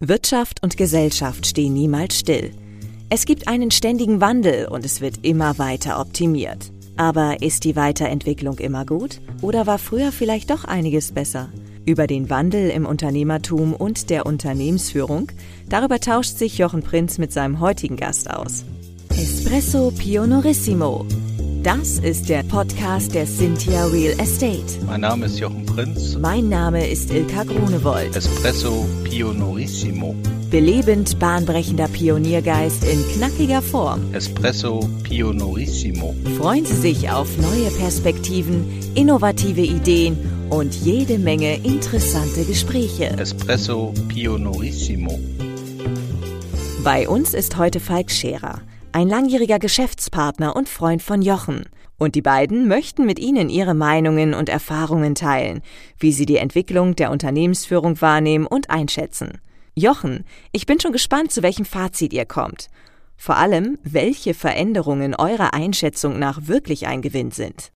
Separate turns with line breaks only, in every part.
Wirtschaft und Gesellschaft stehen niemals still. Es gibt einen ständigen Wandel und es wird immer weiter optimiert. Aber ist die Weiterentwicklung immer gut? Oder war früher vielleicht doch einiges besser? Über den Wandel im Unternehmertum und der Unternehmensführung, darüber tauscht sich Jochen Prinz mit seinem heutigen Gast aus. Espresso Pionorissimo das ist der Podcast der Cynthia Real Estate.
Mein Name ist Jochen Prinz.
Mein Name ist Ilka Grunewold.
Espresso Pionorissimo.
Belebend bahnbrechender Pioniergeist in knackiger Form.
Espresso Pionorissimo.
Freuen Sie sich auf neue Perspektiven, innovative Ideen und jede Menge interessante Gespräche.
Espresso Pionorissimo.
Bei uns ist heute Falk Scherer ein langjähriger Geschäftspartner und Freund von Jochen. Und die beiden möchten mit Ihnen ihre Meinungen und Erfahrungen teilen, wie sie die Entwicklung der Unternehmensführung wahrnehmen und einschätzen. Jochen, ich bin schon gespannt, zu welchem Fazit ihr kommt. Vor allem, welche Veränderungen eurer Einschätzung nach wirklich ein Gewinn sind.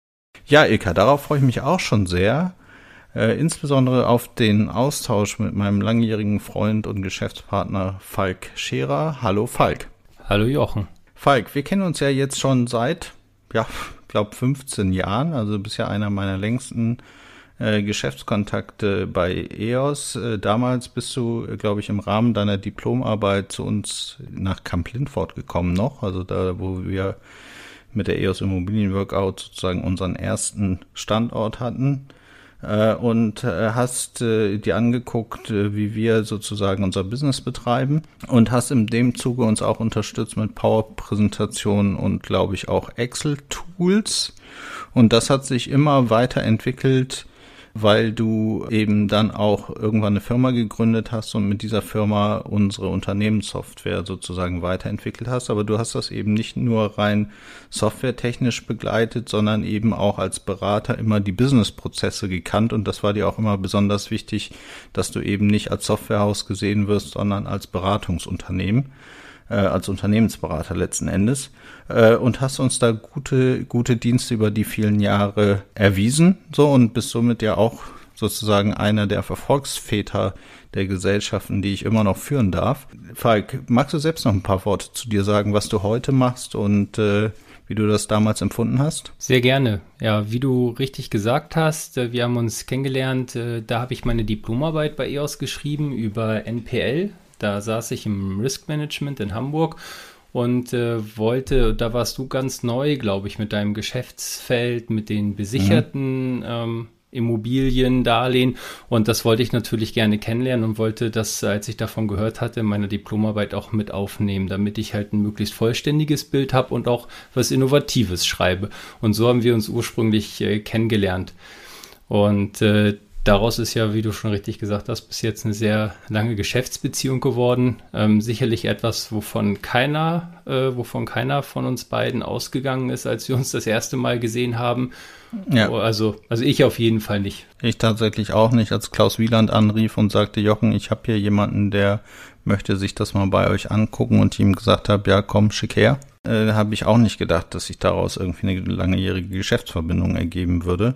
Ja, Ilka, darauf freue ich mich auch schon sehr. Äh, insbesondere auf den Austausch mit meinem langjährigen Freund und Geschäftspartner Falk Scherer. Hallo Falk.
Hallo Jochen.
Falk, wir kennen uns ja jetzt schon seit, ja, glaube 15 Jahren, also bisher einer meiner längsten äh, Geschäftskontakte bei EOS. Äh, damals bist du, glaube ich, im Rahmen deiner Diplomarbeit zu uns nach Camp Lindford gekommen noch, also da, wo wir mit der EOS Immobilien Workout sozusagen unseren ersten Standort hatten äh, und äh, hast äh, dir angeguckt, äh, wie wir sozusagen unser Business betreiben und hast in dem Zuge uns auch unterstützt mit Power-Präsentationen und glaube ich auch Excel-Tools. Und das hat sich immer weiterentwickelt weil du eben dann auch irgendwann eine Firma gegründet hast und mit dieser Firma unsere Unternehmenssoftware sozusagen weiterentwickelt hast. Aber du hast das eben nicht nur rein softwaretechnisch begleitet, sondern eben auch als Berater immer die Businessprozesse gekannt. Und das war dir auch immer besonders wichtig, dass du eben nicht als Softwarehaus gesehen wirst, sondern als Beratungsunternehmen äh, als Unternehmensberater letzten Endes äh, und hast uns da gute, gute Dienste über die vielen Jahre erwiesen, so und bist somit ja auch sozusagen einer der Verfolgsväter der Gesellschaften, die ich immer noch führen darf. Falk, magst du selbst noch ein paar Worte zu dir sagen, was du heute machst und äh, wie du das damals empfunden hast?
Sehr gerne. Ja, wie du richtig gesagt hast, äh, wir haben uns kennengelernt, äh, da habe ich meine Diplomarbeit bei EOS geschrieben über NPL, da saß ich im Risk Management in Hamburg und äh, wollte, da warst du ganz neu, glaube ich, mit deinem Geschäftsfeld, mit den besicherten mhm. ähm, Immobilien, Darlehen und das wollte ich natürlich gerne kennenlernen und wollte das, als ich davon gehört hatte, in meiner Diplomarbeit auch mit aufnehmen, damit ich halt ein möglichst vollständiges Bild habe und auch was Innovatives schreibe. Und so haben wir uns ursprünglich äh, kennengelernt. Und äh, daraus ist ja, wie du schon richtig gesagt hast, bis jetzt eine sehr lange Geschäftsbeziehung geworden. Ähm, sicherlich etwas, wovon keiner, äh, wovon keiner von uns beiden ausgegangen ist, als wir uns das erste Mal gesehen haben. Ja. Also, also ich auf jeden Fall nicht.
Ich tatsächlich auch nicht, als Klaus Wieland anrief und sagte, Jochen, ich habe hier jemanden, der möchte sich das mal bei euch angucken und ihm gesagt habe, ja, komm, schick her. Äh, habe ich auch nicht gedacht, dass sich daraus irgendwie eine langjährige Geschäftsverbindung ergeben würde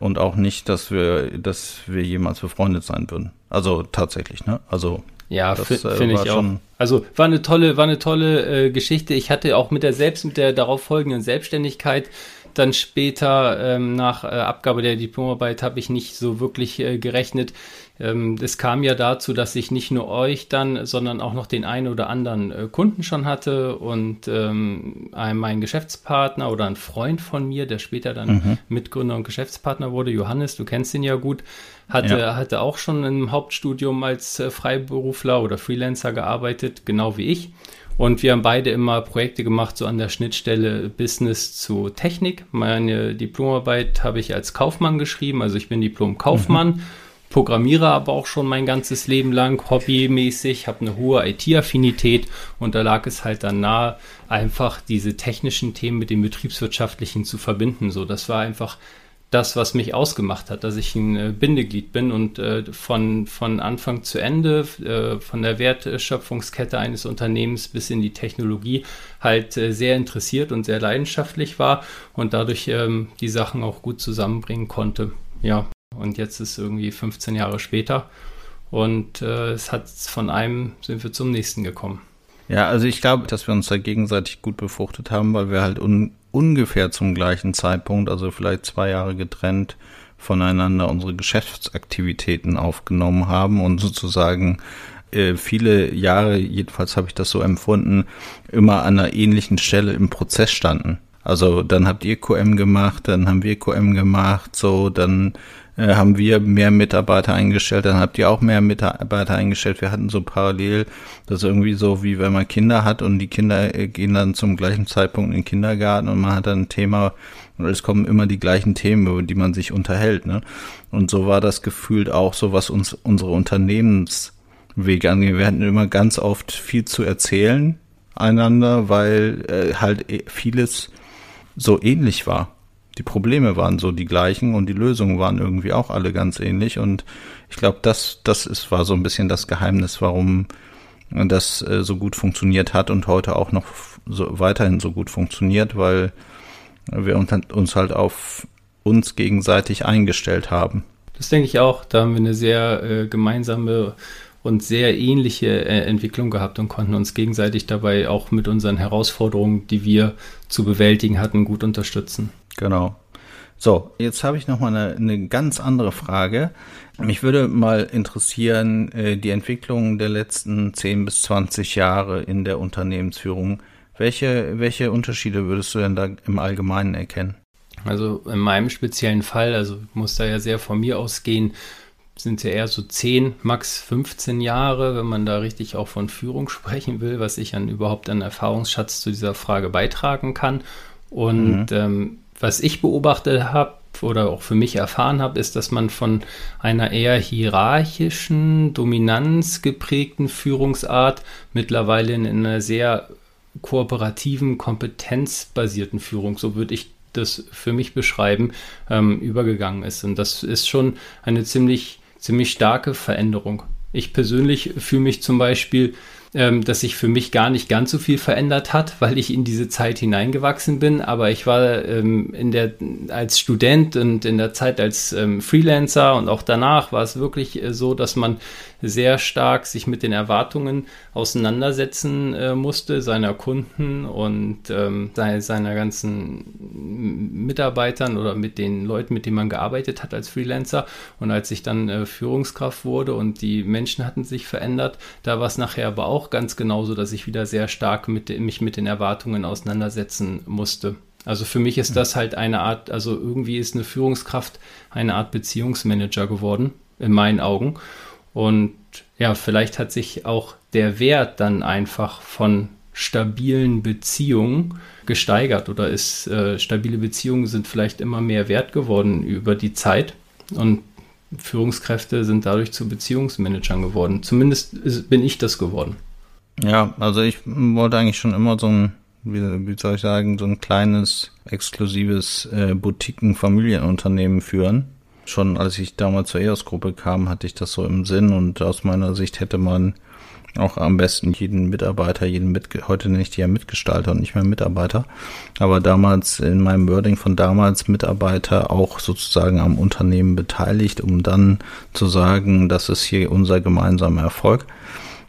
und auch nicht, dass wir, dass wir jemals befreundet sein würden. Also tatsächlich, ne? Also
ja, äh, finde ich auch. Also war eine tolle, war eine tolle äh, Geschichte. Ich hatte auch mit der selbst mit der darauf folgenden Selbstständigkeit dann später ähm, nach äh, Abgabe der Diplomarbeit habe ich nicht so wirklich äh, gerechnet. Ähm, es kam ja dazu, dass ich nicht nur euch dann, sondern auch noch den einen oder anderen äh, Kunden schon hatte und ähm, ein, mein Geschäftspartner oder ein Freund von mir, der später dann mhm. Mitgründer und Geschäftspartner wurde, Johannes, du kennst ihn ja gut, hatte, ja. hatte auch schon im Hauptstudium als äh, Freiberufler oder Freelancer gearbeitet, genau wie ich. Und wir haben beide immer Projekte gemacht, so an der Schnittstelle Business zu Technik. Meine Diplomarbeit habe ich als Kaufmann geschrieben, also ich bin Diplom-Kaufmann. Mhm programmiere aber auch schon mein ganzes Leben lang hobbymäßig, habe eine hohe IT-Affinität und da lag es halt dann nahe, einfach diese technischen Themen mit den betriebswirtschaftlichen zu verbinden. So, das war einfach das, was mich ausgemacht hat, dass ich ein äh, Bindeglied bin und äh, von, von Anfang zu Ende, äh, von der Wertschöpfungskette eines Unternehmens bis in die Technologie halt äh, sehr interessiert und sehr leidenschaftlich war und dadurch ähm, die Sachen auch gut zusammenbringen konnte. Ja, und jetzt ist irgendwie 15 Jahre später Und äh, es hat von einem sind wir zum nächsten gekommen.
Ja, also ich glaube, dass wir uns da gegenseitig gut befruchtet haben, weil wir halt un ungefähr zum gleichen Zeitpunkt, also vielleicht zwei Jahre getrennt voneinander unsere Geschäftsaktivitäten aufgenommen haben und sozusagen äh, viele Jahre, jedenfalls habe ich das so empfunden, immer an einer ähnlichen Stelle im Prozess standen. Also dann habt ihr QM gemacht, dann haben wir QM gemacht, so dann äh, haben wir mehr Mitarbeiter eingestellt, dann habt ihr auch mehr Mitarbeiter eingestellt. Wir hatten so parallel, das ist irgendwie so, wie wenn man Kinder hat und die Kinder äh, gehen dann zum gleichen Zeitpunkt in den Kindergarten und man hat dann ein Thema und es kommen immer die gleichen Themen, über die man sich unterhält. Ne? Und so war das gefühlt auch so, was uns unsere Unternehmenswege angeht. Wir hatten immer ganz oft viel zu erzählen einander, weil äh, halt äh, vieles so ähnlich war. Die Probleme waren so die gleichen und die Lösungen waren irgendwie auch alle ganz ähnlich. Und ich glaube, das, das ist, war so ein bisschen das Geheimnis, warum das äh, so gut funktioniert hat und heute auch noch so weiterhin so gut funktioniert, weil wir uns halt auf uns gegenseitig eingestellt haben.
Das denke ich auch. Da haben wir eine sehr äh, gemeinsame und sehr ähnliche äh, Entwicklung gehabt und konnten uns gegenseitig dabei auch mit unseren Herausforderungen, die wir zu bewältigen hatten, gut unterstützen.
Genau. So, jetzt habe ich noch mal eine, eine ganz andere Frage. Mich würde mal interessieren, äh, die Entwicklung der letzten 10 bis 20 Jahre in der Unternehmensführung. Welche, welche Unterschiede würdest du denn da im Allgemeinen erkennen?
Also in meinem speziellen Fall, also muss da ja sehr von mir ausgehen, sind ja eher so 10, max 15 Jahre, wenn man da richtig auch von Führung sprechen will, was ich an überhaupt an Erfahrungsschatz zu dieser Frage beitragen kann. Und mhm. ähm, was ich beobachtet habe oder auch für mich erfahren habe, ist, dass man von einer eher hierarchischen, dominanzgeprägten Führungsart mittlerweile in einer sehr kooperativen, kompetenzbasierten Führung, so würde ich das für mich beschreiben, ähm, übergegangen ist. Und das ist schon eine ziemlich, ziemlich starke Veränderung. Ich persönlich fühle mich zum Beispiel ähm, dass sich für mich gar nicht ganz so viel verändert hat, weil ich in diese Zeit hineingewachsen bin. Aber ich war ähm, in der, als Student und in der Zeit als ähm, Freelancer und auch danach war es wirklich äh, so, dass man sehr stark sich mit den Erwartungen auseinandersetzen äh, musste, seiner Kunden und ähm, seiner ganzen Mitarbeitern oder mit den Leuten, mit denen man gearbeitet hat als Freelancer. Und als ich dann äh, Führungskraft wurde und die Menschen hatten sich verändert, da war es nachher aber auch ganz genauso, dass ich wieder sehr stark mit, mich mit den Erwartungen auseinandersetzen musste. Also für mich ist das halt eine Art, also irgendwie ist eine Führungskraft eine Art Beziehungsmanager geworden, in meinen Augen. Und ja, vielleicht hat sich auch der Wert dann einfach von stabilen Beziehungen gesteigert oder ist äh, stabile Beziehungen sind vielleicht immer mehr wert geworden über die Zeit und Führungskräfte sind dadurch zu Beziehungsmanagern geworden. Zumindest ist, bin ich das geworden.
Ja, also ich wollte eigentlich schon immer so ein, wie, wie soll ich sagen, so ein kleines, exklusives äh, Boutiquen-Familienunternehmen führen schon als ich damals zur EOS-Gruppe kam, hatte ich das so im Sinn und aus meiner Sicht hätte man auch am besten jeden Mitarbeiter, jeden mit, heute nenne ich die ja Mitgestalter und nicht mehr Mitarbeiter, aber damals in meinem Wording von damals Mitarbeiter auch sozusagen am Unternehmen beteiligt, um dann zu sagen, das ist hier unser gemeinsamer Erfolg.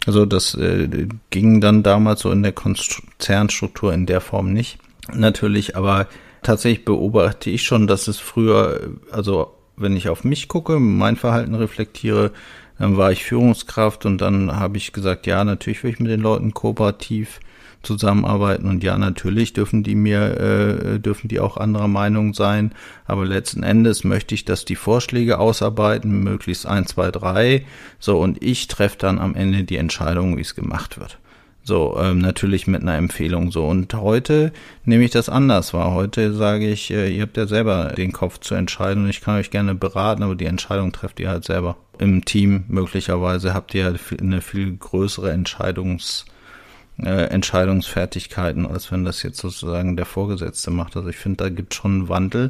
Also das äh, ging dann damals so in der Konzernstruktur in der Form nicht. Natürlich, aber tatsächlich beobachte ich schon, dass es früher, also wenn ich auf mich gucke, mein Verhalten reflektiere, dann war ich Führungskraft und dann habe ich gesagt, ja, natürlich will ich mit den Leuten kooperativ zusammenarbeiten und ja, natürlich dürfen die mir, äh, dürfen die auch anderer Meinung sein, aber letzten Endes möchte ich, dass die Vorschläge ausarbeiten, möglichst eins, zwei, drei, so und ich treffe dann am Ende die Entscheidung, wie es gemacht wird. So, ähm, natürlich mit einer Empfehlung so. Und heute nehme ich das anders wahr. Heute sage ich, äh, ihr habt ja selber den Kopf zu entscheiden und ich kann euch gerne beraten, aber die Entscheidung trefft ihr halt selber. Im Team möglicherweise habt ihr eine viel größere Entscheidungs, äh, Entscheidungsfertigkeiten, als wenn das jetzt sozusagen der Vorgesetzte macht. Also ich finde, da gibt schon einen Wandel,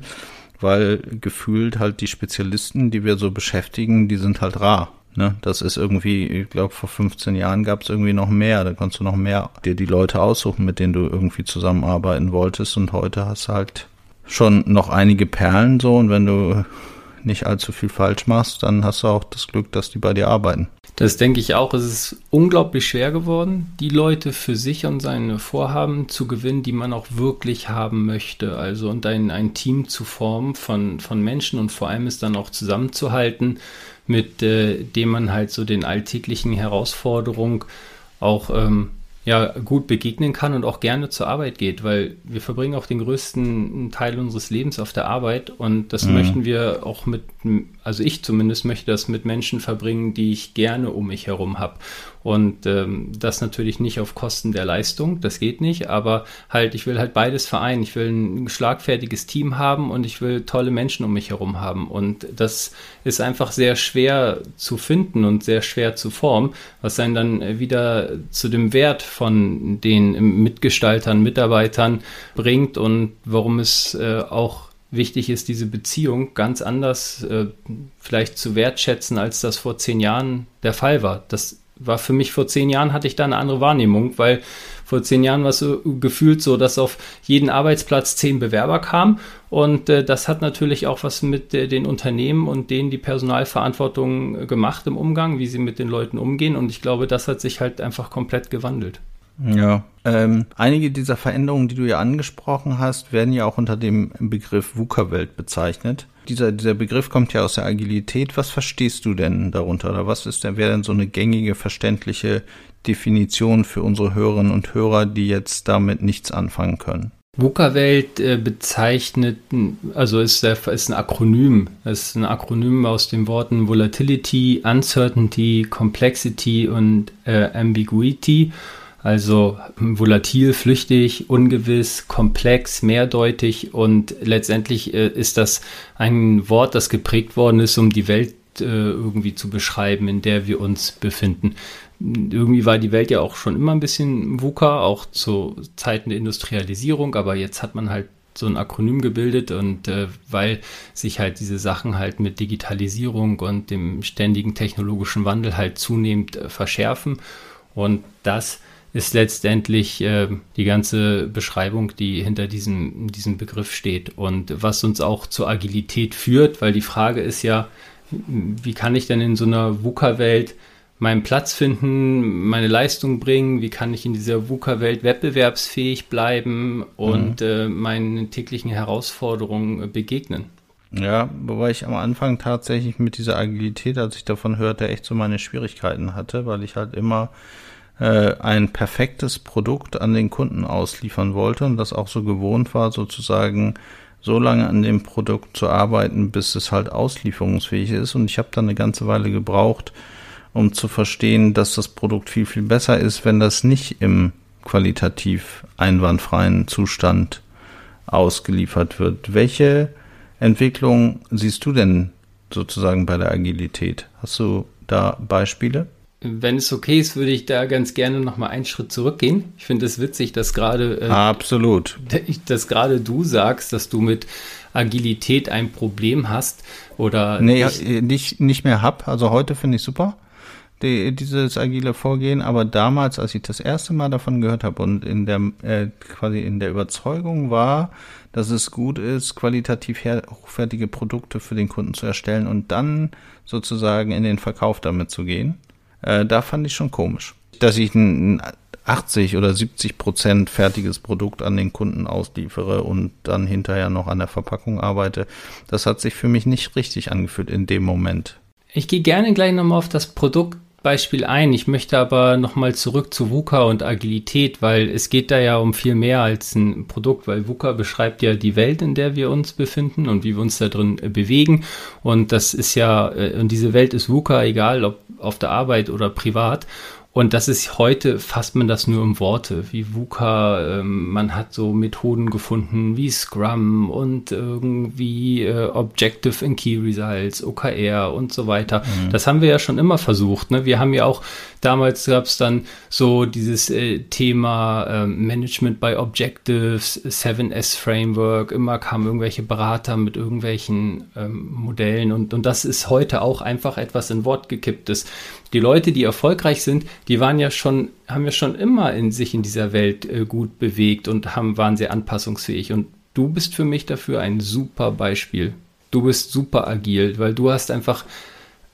weil gefühlt halt die Spezialisten, die wir so beschäftigen, die sind halt rar. Ne, das ist irgendwie, ich glaube, vor 15 Jahren gab es irgendwie noch mehr. Da konntest du noch mehr dir die Leute aussuchen, mit denen du irgendwie zusammenarbeiten wolltest. Und heute hast du halt schon noch einige Perlen so. Und wenn du nicht allzu viel falsch machst, dann hast du auch das Glück, dass die bei dir arbeiten.
Das denke ich auch. Es ist unglaublich schwer geworden, die Leute für sich und seine Vorhaben zu gewinnen, die man auch wirklich haben möchte. Also und ein, ein Team zu formen von, von Menschen und vor allem es dann auch zusammenzuhalten, mit äh, dem man halt so den alltäglichen Herausforderungen auch ähm, ja gut begegnen kann und auch gerne zur Arbeit geht, weil wir verbringen auch den größten Teil unseres Lebens auf der Arbeit und das mhm. möchten wir auch mit, also ich zumindest möchte das mit Menschen verbringen, die ich gerne um mich herum habe. Und ähm, das natürlich nicht auf Kosten der Leistung, das geht nicht, aber halt, ich will halt beides vereinen. Ich will ein schlagfertiges Team haben und ich will tolle Menschen um mich herum haben. Und das ist einfach sehr schwer zu finden und sehr schwer zu formen, was einen dann wieder zu dem Wert von den Mitgestaltern, Mitarbeitern bringt und warum es äh, auch wichtig ist, diese Beziehung ganz anders äh, vielleicht zu wertschätzen, als das vor zehn Jahren der Fall war. Das war für mich vor zehn Jahren hatte ich da eine andere Wahrnehmung, weil vor zehn Jahren war es so gefühlt so, dass auf jeden Arbeitsplatz zehn Bewerber kamen und äh, das hat natürlich auch was mit äh, den Unternehmen und denen die Personalverantwortung gemacht im Umgang, wie sie mit den Leuten umgehen und ich glaube, das hat sich halt einfach komplett gewandelt.
Ja, ähm, einige dieser Veränderungen, die du ja angesprochen hast, werden ja auch unter dem Begriff VUCA-Welt bezeichnet dieser, dieser Begriff kommt ja aus der Agilität. Was verstehst du denn darunter? Oder was ist denn, wäre denn so eine gängige, verständliche Definition für unsere Hörerinnen und Hörer, die jetzt damit nichts anfangen können?
VUCA-Welt äh, bezeichnet, also ist, ist ein Akronym. Es ist ein Akronym aus den Worten Volatility, Uncertainty, Complexity und äh, Ambiguity. Also volatil, flüchtig, ungewiss, komplex, mehrdeutig und letztendlich äh, ist das ein Wort, das geprägt worden ist, um die Welt äh, irgendwie zu beschreiben, in der wir uns befinden. Irgendwie war die Welt ja auch schon immer ein bisschen VUCA, auch zu Zeiten der Industrialisierung, aber jetzt hat man halt so ein Akronym gebildet und äh, weil sich halt diese Sachen halt mit Digitalisierung und dem ständigen technologischen Wandel halt zunehmend äh, verschärfen und das ist letztendlich äh, die ganze Beschreibung, die hinter diesem, diesem Begriff steht und was uns auch zur Agilität führt, weil die Frage ist ja, wie kann ich denn in so einer VUCA-Welt meinen Platz finden, meine Leistung bringen, wie kann ich in dieser VUCA-Welt wettbewerbsfähig bleiben und mhm. äh, meinen täglichen Herausforderungen begegnen.
Ja, wobei ich am Anfang tatsächlich mit dieser Agilität, als ich davon hörte, echt so meine Schwierigkeiten hatte, weil ich halt immer äh, ein perfektes Produkt an den Kunden ausliefern wollte und das auch so gewohnt war, sozusagen so lange an dem Produkt zu arbeiten, bis es halt auslieferungsfähig ist. Und ich habe dann eine ganze Weile gebraucht, um zu verstehen, dass das Produkt viel, viel besser ist, wenn das nicht im qualitativ einwandfreien Zustand ausgeliefert wird. Welche Entwicklung siehst du denn sozusagen bei der Agilität? Hast du da Beispiele?
Wenn es okay ist, würde ich da ganz gerne noch mal einen Schritt zurückgehen. Ich finde es witzig, dass gerade
äh, absolut,
dass gerade du sagst, dass du mit Agilität ein Problem hast oder
nee, nicht, nicht, nicht mehr hab. Also heute finde ich super die, dieses agile Vorgehen, aber damals, als ich das erste Mal davon gehört habe und in der äh, quasi in der Überzeugung war, dass es gut ist, qualitativ hochwertige Produkte für den Kunden zu erstellen und dann sozusagen in den Verkauf damit zu gehen, äh, da fand ich schon komisch. Dass ich ein 80 oder 70 Prozent fertiges Produkt an den Kunden ausliefere und dann hinterher noch an der Verpackung arbeite, das hat sich für mich nicht richtig angefühlt in dem Moment.
Ich gehe gerne gleich nochmal auf das Produktbeispiel ein. Ich möchte aber nochmal zurück zu VUCA und Agilität, weil es geht da ja um viel mehr als ein Produkt, weil VUCA beschreibt ja die Welt, in der wir uns befinden und wie wir uns da drin äh, bewegen. Und das ist ja, äh, und diese Welt ist VUCA, egal ob auf der Arbeit oder privat. Und das ist heute, fasst man das nur um Worte, wie VUCA, ähm, man hat so Methoden gefunden wie Scrum und irgendwie äh, Objective and Key Results, OKR und so weiter. Mhm. Das haben wir ja schon immer versucht. Ne? Wir haben ja auch, damals gab es dann so dieses äh, Thema äh, Management by Objectives, 7S Framework, immer kamen irgendwelche Berater mit irgendwelchen ähm, Modellen und, und das ist heute auch einfach etwas in Wort gekipptes die Leute, die erfolgreich sind, die waren ja schon, haben ja schon immer in sich in dieser Welt äh, gut bewegt und haben, waren sehr anpassungsfähig. Und du bist für mich dafür ein super Beispiel. Du bist super agil, weil du hast einfach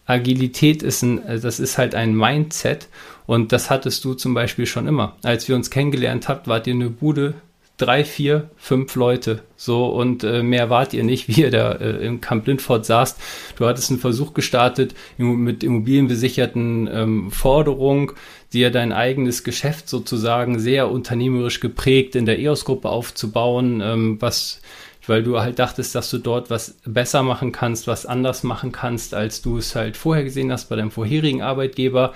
Agilität ist ein, das ist halt ein Mindset und das hattest du zum Beispiel schon immer. Als wir uns kennengelernt habt, wart ihr eine Bude, drei, vier, fünf Leute. So und äh, mehr wart ihr nicht, wie ihr da äh, im Camp Lindford saßt. Du hattest einen Versuch gestartet mit immobilienbesicherten ähm, Forderungen, dir dein eigenes Geschäft sozusagen sehr unternehmerisch geprägt in der EOS-Gruppe aufzubauen, ähm, was weil du halt dachtest, dass du dort was besser machen kannst, was anders machen kannst, als du es halt vorher gesehen hast bei deinem vorherigen Arbeitgeber.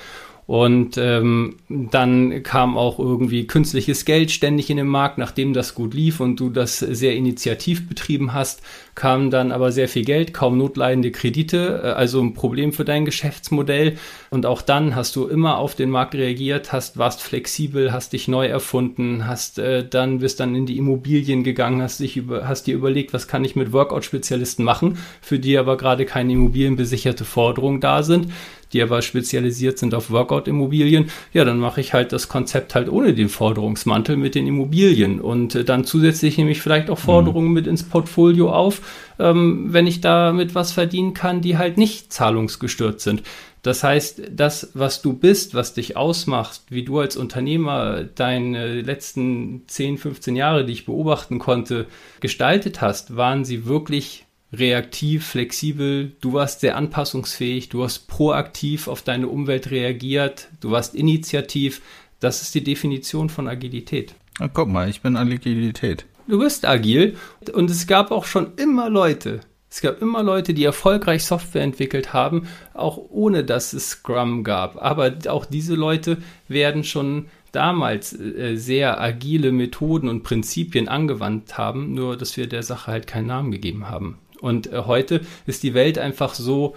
Und ähm, dann kam auch irgendwie künstliches Geld ständig in den Markt, nachdem das gut lief und du das sehr initiativ betrieben hast, kam dann aber sehr viel Geld, kaum notleidende Kredite, äh, also ein Problem für dein Geschäftsmodell. Und auch dann hast du immer auf den Markt reagiert, hast, warst flexibel, hast dich neu erfunden, hast äh, dann bist dann in die Immobilien gegangen, hast dich über, hast dir überlegt, was kann ich mit Workout-Spezialisten machen, für die aber gerade keine immobilienbesicherte Forderungen da sind die aber spezialisiert sind auf Workout-Immobilien, ja, dann mache ich halt das Konzept halt ohne den Forderungsmantel mit den Immobilien und äh, dann zusätzlich nehme ich vielleicht auch Forderungen mhm. mit ins Portfolio auf, ähm, wenn ich damit was verdienen kann, die halt nicht zahlungsgestört sind. Das heißt, das, was du bist, was dich ausmacht, wie du als Unternehmer deine letzten 10, 15 Jahre, die ich beobachten konnte, gestaltet hast, waren sie wirklich reaktiv, flexibel, du warst sehr anpassungsfähig, du hast proaktiv auf deine Umwelt reagiert, du warst initiativ. Das ist die Definition von Agilität.
Na, guck mal, ich bin Agilität.
Du bist agil und es gab auch schon immer Leute, es gab immer Leute, die erfolgreich Software entwickelt haben, auch ohne dass es Scrum gab. Aber auch diese Leute werden schon damals äh, sehr agile Methoden und Prinzipien angewandt haben, nur dass wir der Sache halt keinen Namen gegeben haben. Und äh, heute ist die Welt einfach so,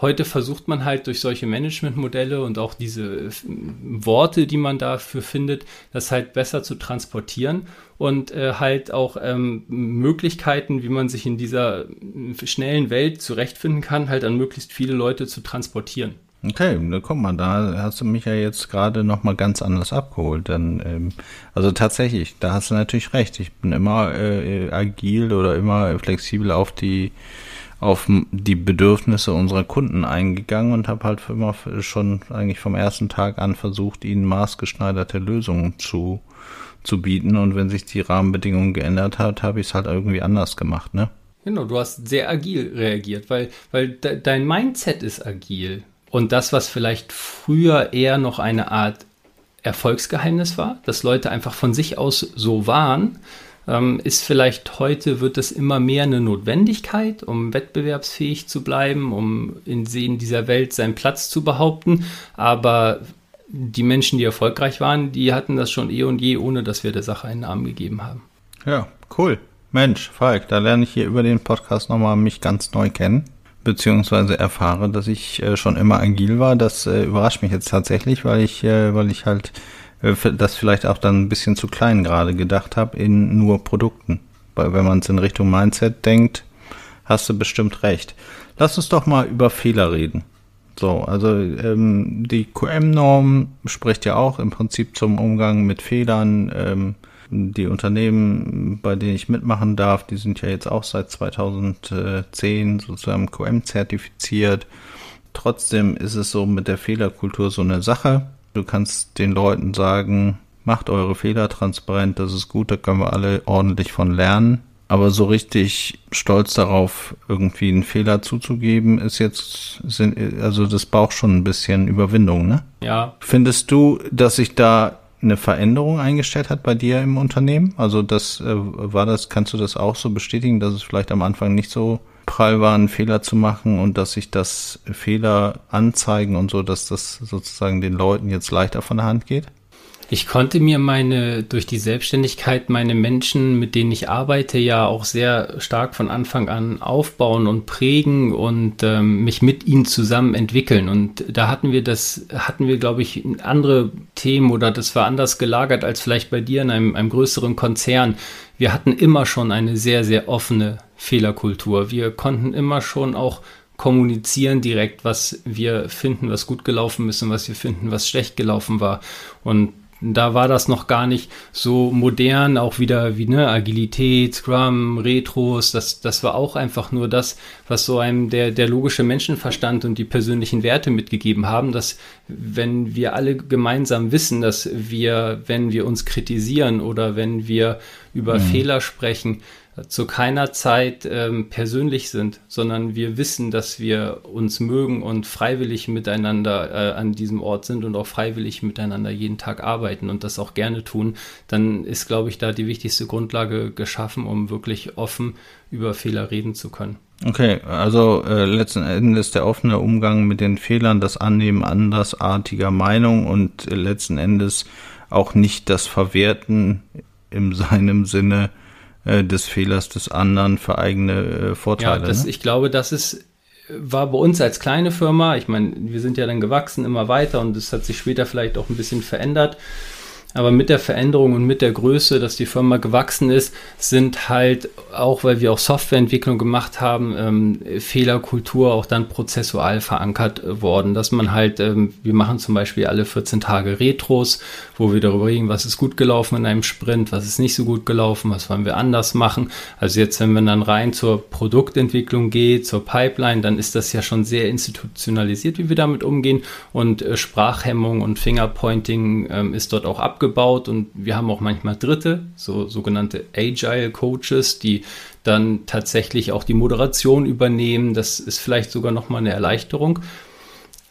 heute versucht man halt durch solche Managementmodelle und auch diese äh, Worte, die man dafür findet, das halt besser zu transportieren und äh, halt auch ähm, Möglichkeiten, wie man sich in dieser äh, schnellen Welt zurechtfinden kann, halt an möglichst viele Leute zu transportieren.
Okay, da kommt man, da hast du mich ja jetzt gerade nochmal ganz anders abgeholt. Dann, ähm, also tatsächlich, da hast du natürlich recht. Ich bin immer äh, agil oder immer flexibel auf die auf die Bedürfnisse unserer Kunden eingegangen und habe halt immer schon eigentlich vom ersten Tag an versucht, ihnen maßgeschneiderte Lösungen zu zu bieten. Und wenn sich die Rahmenbedingungen geändert hat, habe ich es halt irgendwie anders gemacht, ne?
Genau, du hast sehr agil reagiert, weil, weil de dein Mindset ist agil. Und das, was vielleicht früher eher noch eine Art Erfolgsgeheimnis war, dass Leute einfach von sich aus so waren, ähm, ist vielleicht heute, wird es immer mehr eine Notwendigkeit, um wettbewerbsfähig zu bleiben, um in, in dieser Welt seinen Platz zu behaupten. Aber die Menschen, die erfolgreich waren, die hatten das schon eh und je, ohne dass wir der Sache einen Namen gegeben haben.
Ja, cool. Mensch, Falk, da lerne ich hier über den Podcast nochmal mich ganz neu kennen beziehungsweise erfahre, dass ich äh, schon immer agil war. Das äh, überrascht mich jetzt tatsächlich, weil ich, äh, weil ich halt äh, das vielleicht auch dann ein bisschen zu klein gerade gedacht habe in nur Produkten. Weil wenn man es in Richtung Mindset denkt, hast du bestimmt recht. Lass uns doch mal über Fehler reden. So, also ähm, die QM-Norm spricht ja auch im Prinzip zum Umgang mit Fehlern. Ähm, die Unternehmen, bei denen ich mitmachen darf, die sind ja jetzt auch seit 2010 sozusagen QM zertifiziert. Trotzdem ist es so mit der Fehlerkultur so eine Sache. Du kannst den Leuten sagen, macht eure Fehler transparent, das ist gut, da können wir alle ordentlich von lernen. Aber so richtig stolz darauf, irgendwie einen Fehler zuzugeben, ist jetzt, sind, also das braucht schon ein bisschen Überwindung, ne?
Ja.
Findest du, dass sich da eine Veränderung eingestellt hat bei dir im Unternehmen? Also das äh, war das, kannst du das auch so bestätigen, dass es vielleicht am Anfang nicht so prall war, einen Fehler zu machen und dass sich das Fehler anzeigen und so, dass das sozusagen den Leuten jetzt leichter von der Hand geht?
Ich konnte mir meine, durch die Selbstständigkeit meine Menschen, mit denen ich arbeite, ja auch sehr stark von Anfang an aufbauen und prägen und ähm, mich mit ihnen zusammen entwickeln. Und da hatten wir das, hatten wir, glaube ich, andere Themen oder das war anders gelagert als vielleicht bei dir in einem, einem größeren Konzern. Wir hatten immer schon eine sehr, sehr offene Fehlerkultur. Wir konnten immer schon auch kommunizieren direkt, was wir finden, was gut gelaufen ist und was wir finden, was schlecht gelaufen war. Und da war das noch gar nicht so modern, auch wieder wie ne, Agilität, Scrum, Retros, das, das war auch einfach nur das, was so einem der, der logische Menschenverstand und die persönlichen Werte mitgegeben haben, dass wenn wir alle gemeinsam wissen, dass wir, wenn wir uns kritisieren oder wenn wir über mhm. Fehler sprechen, zu keiner Zeit ähm, persönlich sind, sondern wir wissen, dass wir uns mögen und freiwillig miteinander äh, an diesem Ort sind und auch freiwillig miteinander jeden Tag arbeiten und das auch gerne tun, dann ist, glaube ich, da die wichtigste Grundlage geschaffen, um wirklich offen über Fehler reden zu können.
Okay, also äh, letzten Endes der offene Umgang mit den Fehlern, das Annehmen andersartiger Meinung und äh, letzten Endes auch nicht das Verwerten in seinem Sinne äh, des Fehlers des anderen für eigene äh, Vorteile.
Ja, das,
ne?
ich glaube, das ist war bei uns als kleine Firma, ich meine, wir sind ja dann gewachsen immer weiter und es hat sich später vielleicht auch ein bisschen verändert. Aber mit der Veränderung und mit der Größe, dass die Firma gewachsen ist, sind halt auch, weil wir auch Softwareentwicklung gemacht haben, ähm, Fehlerkultur auch dann prozessual verankert worden, dass man halt, ähm, wir machen zum Beispiel alle 14 Tage Retros, wo wir darüber reden, was ist gut gelaufen in einem Sprint, was ist nicht so gut gelaufen, was wollen wir anders machen. Also jetzt, wenn man dann rein zur Produktentwicklung geht, zur Pipeline, dann ist das ja schon sehr institutionalisiert, wie wir damit umgehen und äh, Sprachhemmung und Fingerpointing ähm, ist dort auch abgeschlossen aufgebaut und wir haben auch manchmal Dritte, so sogenannte Agile Coaches, die dann tatsächlich auch die Moderation übernehmen. Das ist vielleicht sogar nochmal eine Erleichterung.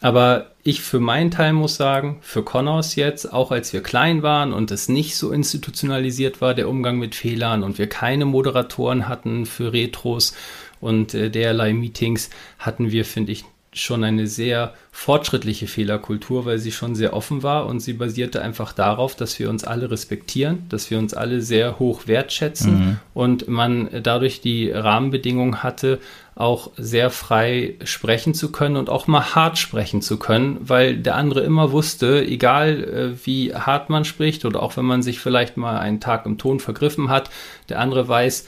Aber ich für meinen Teil muss sagen, für Connors jetzt, auch als wir klein waren und es nicht so institutionalisiert war, der Umgang mit Fehlern und wir keine Moderatoren hatten für Retros und äh, derlei Meetings, hatten wir, finde ich, schon eine sehr fortschrittliche Fehlerkultur, weil sie schon sehr offen war und sie basierte einfach darauf, dass wir uns alle respektieren, dass wir uns alle sehr hoch wertschätzen mhm. und man dadurch die Rahmenbedingungen hatte, auch sehr frei sprechen zu können und auch mal hart sprechen zu können, weil der andere immer wusste, egal äh, wie hart man spricht oder auch wenn man sich vielleicht mal einen Tag im Ton vergriffen hat, der andere weiß,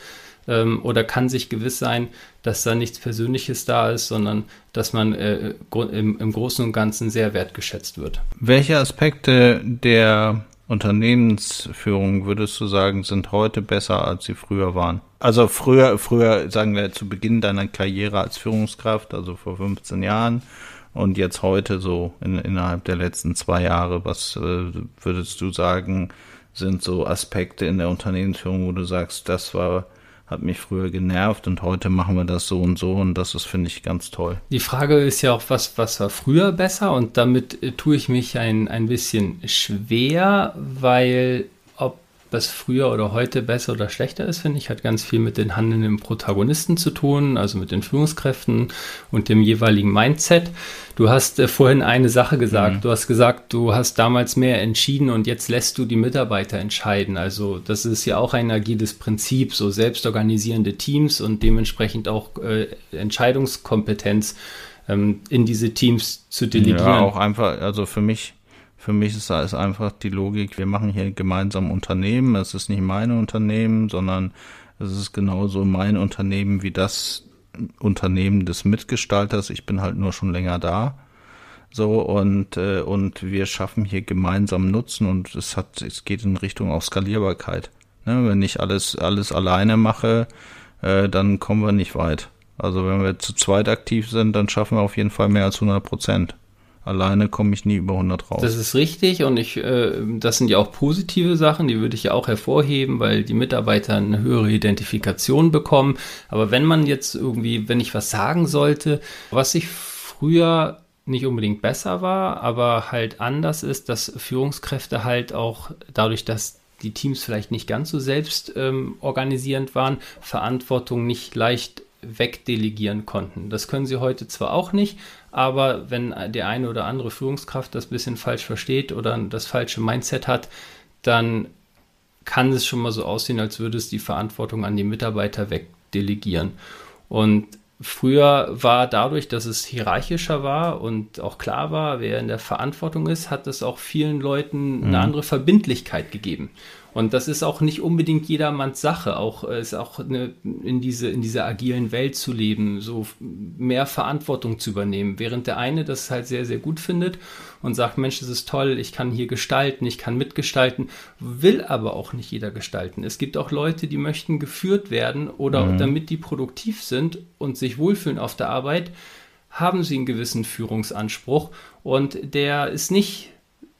ähm, oder kann sich gewiss sein, dass da nichts Persönliches da ist, sondern dass man äh, im, im Großen und Ganzen sehr wertgeschätzt wird.
Welche Aspekte der Unternehmensführung würdest du sagen, sind heute besser, als sie früher waren? Also früher, früher, sagen wir zu Beginn deiner Karriere als Führungskraft, also vor 15 Jahren, und jetzt heute so in, innerhalb der letzten zwei Jahre, was äh, würdest du sagen, sind so Aspekte in der Unternehmensführung, wo du sagst, das war hat mich früher genervt und heute machen wir das so und so und das ist, finde ich, ganz toll.
Die Frage ist ja auch, was, was war früher besser und damit äh, tue ich mich ein, ein bisschen schwer, weil was früher oder heute besser oder schlechter ist, finde ich, hat ganz viel mit den handelnden Protagonisten zu tun, also mit den Führungskräften und dem jeweiligen Mindset. Du hast äh, vorhin eine Sache gesagt. Mhm. Du hast gesagt, du hast damals mehr entschieden und jetzt lässt du die Mitarbeiter entscheiden. Also das ist ja auch ein agiles Prinzip, so selbstorganisierende Teams und dementsprechend auch äh, Entscheidungskompetenz ähm, in diese Teams zu delegieren. Ja,
auch einfach, also für mich für mich ist es einfach die Logik, wir machen hier gemeinsam Unternehmen. Es ist nicht mein Unternehmen, sondern es ist genauso mein Unternehmen wie das Unternehmen des Mitgestalters. Ich bin halt nur schon länger da. So und äh, und wir schaffen hier gemeinsam Nutzen und es hat es geht in Richtung auch Skalierbarkeit. Ne? Wenn ich alles alles alleine mache, äh, dann kommen wir nicht weit. Also wenn wir zu zweit aktiv sind, dann schaffen wir auf jeden Fall mehr als 100 Prozent. Alleine komme ich nie über 100 raus.
Das ist richtig und ich, äh, das sind ja auch positive Sachen, die würde ich ja auch hervorheben, weil die Mitarbeiter eine höhere Identifikation bekommen. Aber wenn man jetzt irgendwie, wenn ich was sagen sollte, was ich früher nicht unbedingt besser war, aber halt anders ist, dass Führungskräfte halt auch dadurch, dass die Teams vielleicht nicht ganz so selbst ähm, organisierend waren, Verantwortung nicht leicht wegdelegieren konnten. Das können sie heute zwar auch nicht, aber wenn der eine oder andere Führungskraft das ein bisschen falsch versteht oder das falsche Mindset hat, dann kann es schon mal so aussehen, als würde es die Verantwortung an die Mitarbeiter wegdelegieren. Und früher war dadurch, dass es hierarchischer war und auch klar war, wer in der Verantwortung ist, hat es auch vielen Leuten eine mhm. andere Verbindlichkeit gegeben. Und das ist auch nicht unbedingt jedermanns Sache, auch äh, ist auch eine, in diese in dieser agilen Welt zu leben, so mehr Verantwortung zu übernehmen. Während der eine das halt sehr sehr gut findet und sagt, Mensch, das ist toll, ich kann hier gestalten, ich kann mitgestalten, will aber auch nicht jeder gestalten. Es gibt auch Leute, die möchten geführt werden oder mhm. damit die produktiv sind und sich wohlfühlen auf der Arbeit, haben sie einen gewissen Führungsanspruch und der ist nicht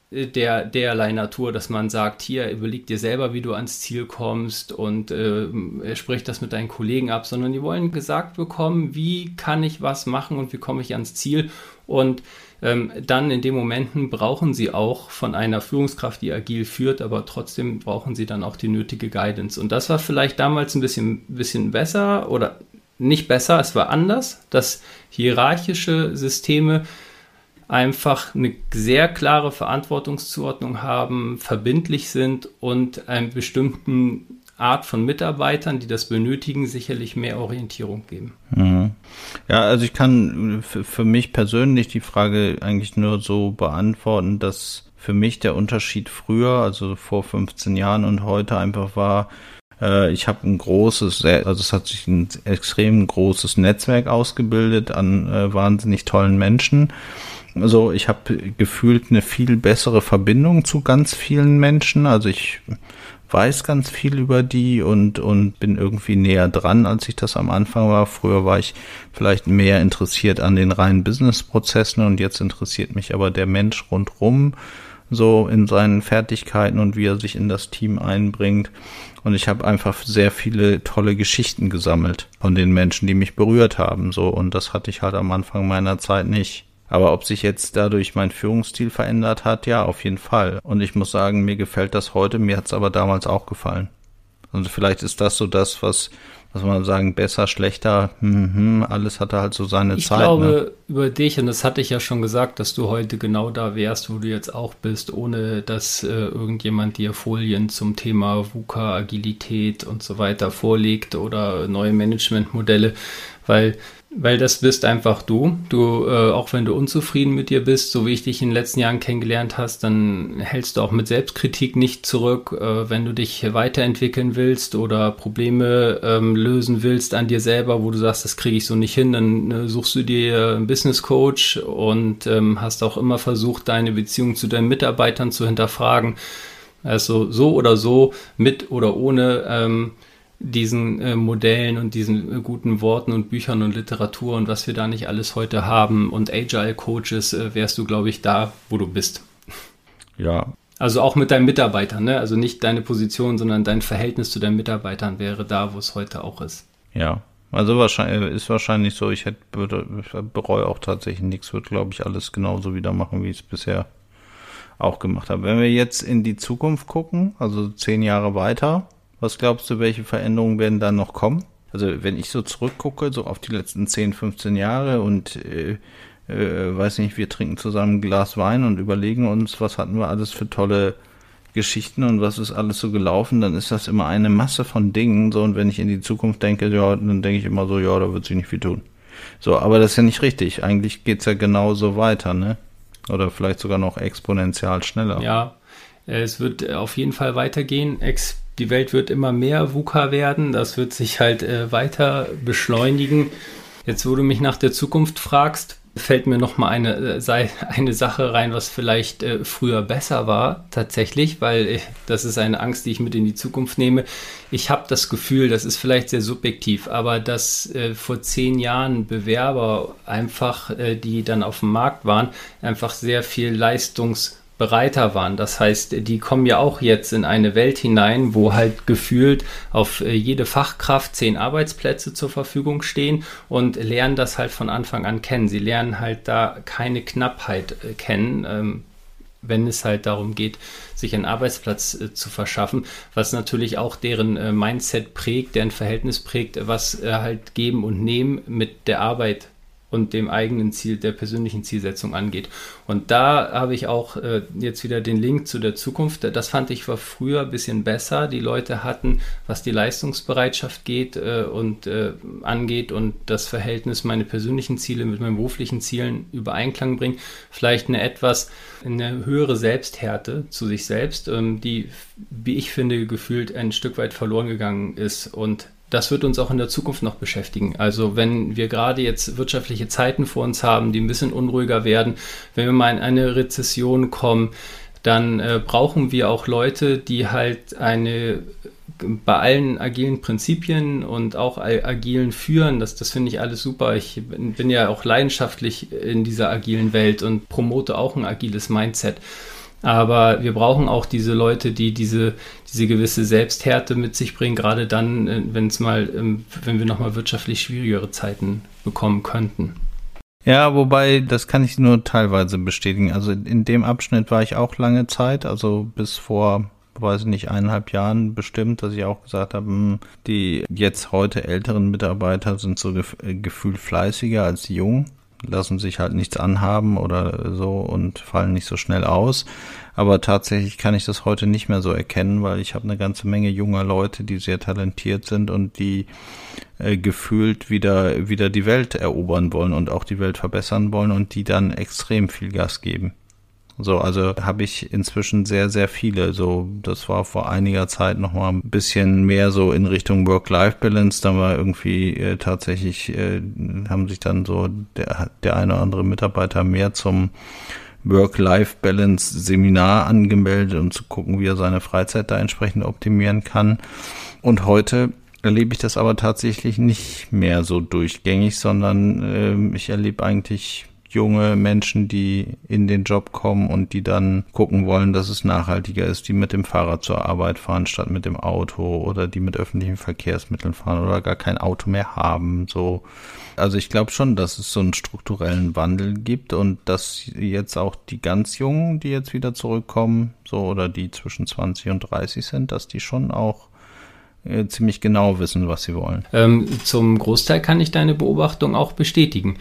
der, derlei Natur, dass man sagt, hier überleg dir selber, wie du ans Ziel kommst und äh, sprich das mit deinen Kollegen ab, sondern die wollen gesagt bekommen, wie kann ich was machen und wie komme ich ans Ziel und ähm, dann in den Momenten brauchen sie auch von einer Führungskraft, die agil führt, aber trotzdem brauchen sie dann auch die nötige Guidance. Und das war vielleicht damals ein bisschen, bisschen besser oder nicht besser, es war anders, dass hierarchische Systeme einfach eine sehr klare Verantwortungszuordnung haben, verbindlich sind und einem bestimmten Art von Mitarbeitern, die das benötigen, sicherlich mehr Orientierung geben.
Mhm. Ja, also ich kann für, für mich persönlich die Frage eigentlich nur so beantworten, dass für mich der Unterschied früher, also vor 15 Jahren und heute einfach war, äh, ich habe ein großes, also es hat sich ein extrem großes Netzwerk ausgebildet an äh, wahnsinnig tollen Menschen also ich habe gefühlt eine viel bessere Verbindung zu ganz vielen Menschen. Also ich weiß ganz viel über die und, und bin irgendwie näher dran, als ich das am Anfang war. Früher war ich vielleicht mehr interessiert an den reinen Businessprozessen und jetzt interessiert mich aber der Mensch rundrum so in seinen Fertigkeiten und wie er sich in das Team einbringt. Und ich habe einfach sehr viele tolle Geschichten gesammelt von den Menschen, die mich berührt haben. So, und das hatte ich halt am Anfang meiner Zeit nicht. Aber ob sich jetzt dadurch mein Führungsstil verändert hat, ja, auf jeden Fall. Und ich muss sagen, mir gefällt das heute, mir hat es aber damals auch gefallen. Und vielleicht ist das so das, was, was man sagen, besser, schlechter, hm, hm, alles hatte halt so seine
ich
Zeit.
Ich glaube ne? über dich, und das hatte ich ja schon gesagt, dass du heute genau da wärst, wo du jetzt auch bist, ohne dass äh, irgendjemand dir Folien zum Thema VUCA, Agilität und so weiter vorlegt oder neue Managementmodelle, weil weil das bist einfach du. Du, äh, auch wenn du unzufrieden mit dir bist, so wie ich dich in den letzten Jahren kennengelernt hast, dann hältst du auch mit Selbstkritik nicht zurück. Äh, wenn du dich weiterentwickeln willst oder Probleme ähm, lösen willst an dir selber, wo du sagst, das kriege ich so nicht hin, dann äh, suchst du dir einen Business Coach und ähm, hast auch immer versucht, deine Beziehung zu deinen Mitarbeitern zu hinterfragen. Also so oder so, mit oder ohne. Ähm, diesen äh, Modellen und diesen äh, guten Worten und Büchern und Literatur und was wir da nicht alles heute haben und Agile Coaches, äh, wärst du, glaube ich, da, wo du bist.
Ja.
Also auch mit deinen Mitarbeitern, ne? Also nicht deine Position, sondern dein Verhältnis zu deinen Mitarbeitern wäre da, wo es heute auch ist.
Ja. Also wahrscheinlich ist wahrscheinlich so, ich hätte bereue auch tatsächlich nichts, würde glaube ich alles genauso wieder machen, wie ich es bisher auch gemacht habe. Wenn wir jetzt in die Zukunft gucken, also zehn Jahre weiter, was glaubst du, welche Veränderungen werden da noch kommen? Also wenn ich so zurückgucke, so auf die letzten 10, 15 Jahre und äh, äh, weiß nicht, wir trinken zusammen ein Glas Wein und überlegen uns, was hatten wir alles für tolle Geschichten und was ist alles so gelaufen, dann ist das immer eine Masse von Dingen. So, und wenn ich in die Zukunft denke, ja, dann denke ich immer so, ja, da wird sich nicht viel tun. So, aber das ist ja nicht richtig. Eigentlich geht's ja genauso weiter, ne? Oder vielleicht sogar noch exponentiell schneller.
Ja, es wird auf jeden Fall weitergehen. Ex die Welt wird immer mehr VUCA werden, das wird sich halt äh, weiter beschleunigen. Jetzt, wo du mich nach der Zukunft fragst, fällt mir noch mal eine, äh, eine Sache rein, was vielleicht äh, früher besser war, tatsächlich, weil äh, das ist eine Angst, die ich mit in die Zukunft nehme. Ich habe das Gefühl, das ist vielleicht sehr subjektiv, aber dass äh, vor zehn Jahren Bewerber einfach, äh, die dann auf dem Markt waren, einfach sehr viel Leistungs- bereiter waren. Das heißt, die kommen ja auch jetzt in eine Welt hinein, wo halt gefühlt auf äh, jede Fachkraft zehn Arbeitsplätze zur Verfügung stehen und lernen das halt von Anfang an kennen. Sie lernen halt da keine Knappheit äh, kennen. Ähm, wenn es halt darum geht, sich einen Arbeitsplatz äh, zu verschaffen, was natürlich auch deren Mindset prägt, deren Verhältnis prägt, was halt geben und nehmen mit der Arbeit und dem eigenen Ziel, der persönlichen Zielsetzung angeht. Und da habe ich auch äh, jetzt wieder den Link zu der Zukunft. Das fand ich war früher ein bisschen besser. Die Leute hatten, was die Leistungsbereitschaft geht äh, und äh, angeht und das Verhältnis meine persönlichen Ziele mit meinen beruflichen Zielen über Einklang bringen, vielleicht eine etwas eine höhere Selbsthärte zu sich selbst, ähm, die, wie ich finde, gefühlt ein Stück weit verloren gegangen ist. Und das wird uns auch in der Zukunft noch beschäftigen. Also wenn wir gerade jetzt wirtschaftliche Zeiten vor uns haben, die ein bisschen unruhiger werden, wenn wir mal in eine Rezession kommen, dann äh, brauchen wir auch Leute, die halt eine bei allen agilen Prinzipien und auch agilen Führen, das, das finde ich alles super. Ich bin, bin ja auch leidenschaftlich in dieser agilen Welt und promote auch ein agiles Mindset. Aber wir brauchen auch diese Leute, die diese, diese gewisse Selbsthärte mit sich bringen, gerade dann, äh, wenn es mal, ähm, wenn wir nochmal wirtschaftlich schwierigere Zeiten bekommen könnten.
Ja, wobei, das kann ich nur teilweise bestätigen. Also in dem Abschnitt war ich auch lange Zeit, also bis vor, weiß ich nicht, eineinhalb Jahren bestimmt, dass ich auch gesagt habe, hm, die jetzt heute älteren Mitarbeiter sind so gef gefühlt fleißiger als die jungen lassen sich halt nichts anhaben oder so und fallen nicht so schnell aus. Aber tatsächlich kann ich das heute nicht mehr so erkennen, weil ich habe eine ganze Menge junger Leute, die sehr talentiert sind und die äh, gefühlt wieder, wieder die Welt erobern wollen und auch die Welt verbessern wollen und die dann extrem viel Gas geben. So, also habe ich inzwischen sehr, sehr viele. So, das war vor einiger Zeit noch mal ein bisschen mehr so in Richtung Work-Life-Balance. Da war irgendwie äh, tatsächlich, äh, haben sich dann so der, der eine oder andere Mitarbeiter mehr zum Work-Life-Balance-Seminar angemeldet, um zu gucken, wie er seine Freizeit da entsprechend optimieren kann. Und heute erlebe ich das aber tatsächlich nicht mehr so durchgängig, sondern äh, ich erlebe eigentlich junge Menschen, die in den Job kommen und die dann gucken wollen, dass es nachhaltiger ist, die mit dem Fahrrad zur Arbeit fahren statt mit dem Auto oder die mit öffentlichen Verkehrsmitteln fahren oder gar kein Auto mehr haben. So, also ich glaube schon, dass es so einen strukturellen Wandel gibt und dass jetzt auch die ganz Jungen, die jetzt wieder zurückkommen, so oder die zwischen 20 und 30 sind, dass die schon auch äh, ziemlich genau wissen, was sie wollen.
Ähm, zum Großteil kann ich deine Beobachtung auch bestätigen.